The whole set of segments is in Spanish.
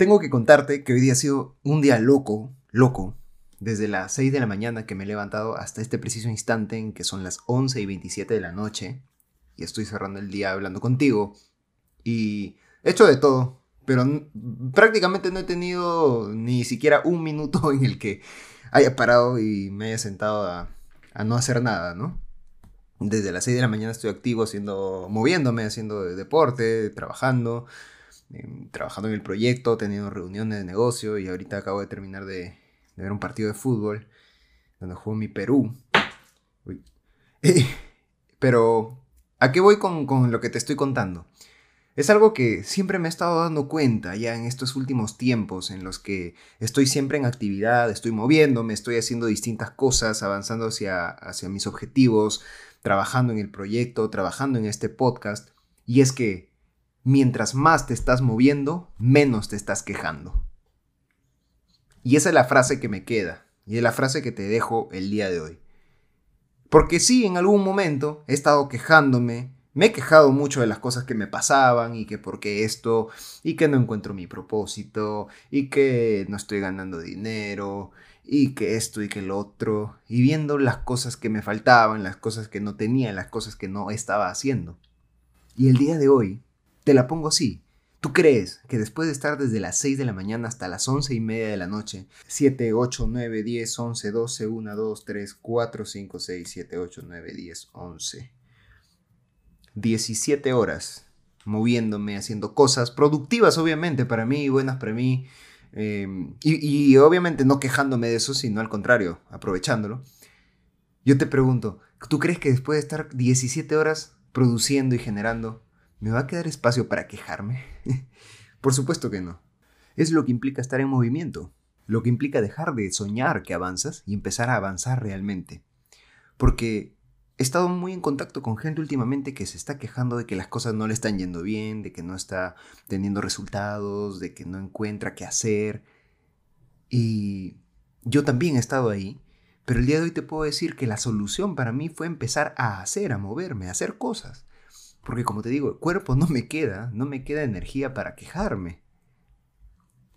Tengo que contarte que hoy día ha sido un día loco, loco, desde las 6 de la mañana que me he levantado hasta este preciso instante en que son las 11 y 27 de la noche y estoy cerrando el día hablando contigo y he hecho de todo, pero prácticamente no he tenido ni siquiera un minuto en el que haya parado y me haya sentado a, no hacer nada, ¿no? Desde las 6 de la mañana estoy activo, haciendo, moviéndome, haciendo deporte, trabajando, trabajando en el proyecto, teniendo reuniones de negocio y ahorita acabo de terminar de, ver un partido de fútbol donde jugó mi Perú. Pero, ¿a qué voy con, lo que te estoy contando? Es algo que siempre me he estado dando cuenta ya en estos últimos tiempos en los que estoy siempre en actividad, estoy moviéndome, estoy haciendo distintas cosas, avanzando hacia mis objetivos, trabajando en el proyecto, trabajando en este podcast. Y es que mientras más te estás moviendo, menos te estás quejando. Y esa es la frase que me queda, y es la frase que te dejo el día de hoy. Porque sí, en algún momento he estado quejándome, me he quejado mucho de las cosas que me pasaban y que por qué esto y que no encuentro mi propósito y que no estoy ganando dinero y que esto y que lo otro y viendo las cosas que me faltaban, las cosas que no tenía, las cosas que no estaba haciendo. Y el día de hoy te la pongo así. ¿Tú crees que después de estar desde las 6 de la mañana hasta las 11 y media de la noche, 7, 8, 9, 10, 11, 12, 1, 2, 3, 4, 5, 6, 7, 8, 9, 10, 11, 17 horas moviéndome, haciendo cosas productivas, obviamente, para mí, buenas para mí. Em, y, obviamente no quejándome de eso, sino al contrario, aprovechándolo. Yo te pregunto, ¿tú crees que después de estar 17 horas produciendo y generando, me va a quedar espacio para quejarme? Por supuesto que no. Es lo que implica estar en movimiento, lo que implica dejar de soñar que avanzas y empezar a avanzar realmente. Porque He estado muy en contacto con gente últimamente que se está quejando de que las cosas no le están yendo bien, de que no está teniendo resultados, de que no encuentra qué hacer. Y yo también he estado ahí, pero el día de hoy te puedo decir que la solución para mí fue empezar a hacer, a moverme, a hacer cosas. Porque como te digo, el cuerpo no me queda, no me queda energía para quejarme.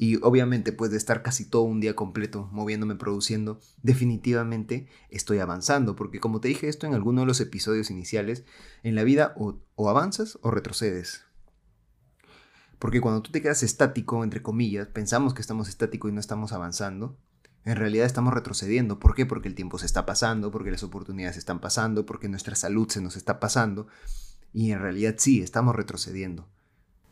Y obviamente, pues de estar casi todo un día completo moviéndome, produciendo, definitivamente estoy avanzando. Porque como te dije esto en alguno de los episodios iniciales, en la vida o, avanzas o retrocedes. Porque cuando tú te quedas estático, entre comillas, pensamos que estamos estáticos y no estamos avanzando, en realidad estamos retrocediendo. ¿Por qué? Porque el tiempo se está pasando, porque las oportunidades están pasando, porque nuestra salud se nos está pasando. Y en realidad sí, estamos retrocediendo.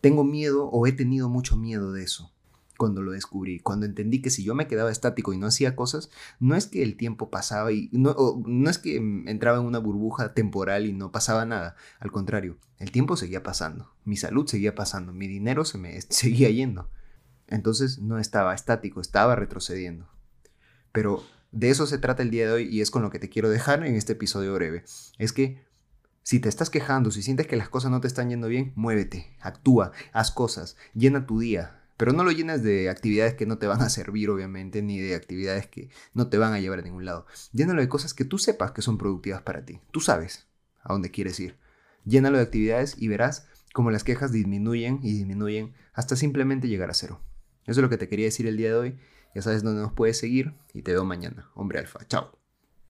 Tengo miedo o he tenido mucho miedo de eso cuando lo descubrí, cuando entendí que si yo me quedaba estático y no hacía cosas, no es que el tiempo pasaba y no, no es que entraba en una burbuja temporal y no pasaba nada, al contrario, el tiempo seguía pasando, mi salud seguía pasando, mi dinero se me seguía yendo. Entonces no estaba estático, estaba retrocediendo. Pero de eso se trata el día de hoy y es con lo que te quiero dejar en este episodio breve. Es que si te estás quejando, si sientes que las cosas no te están yendo bien, muévete, actúa, haz cosas, llena tu día, pero no lo llenas de actividades que no te van a servir, obviamente, ni de actividades que no te van a llevar a ningún lado. Llénalo de cosas que tú sepas que son productivas para ti. Tú sabes a dónde quieres ir. Llénalo de actividades y verás cómo las quejas disminuyen y disminuyen hasta simplemente llegar a cero. Eso es lo que te quería decir el día de hoy. Ya sabes dónde nos puedes seguir y te veo mañana. Hombre alfa. Chao.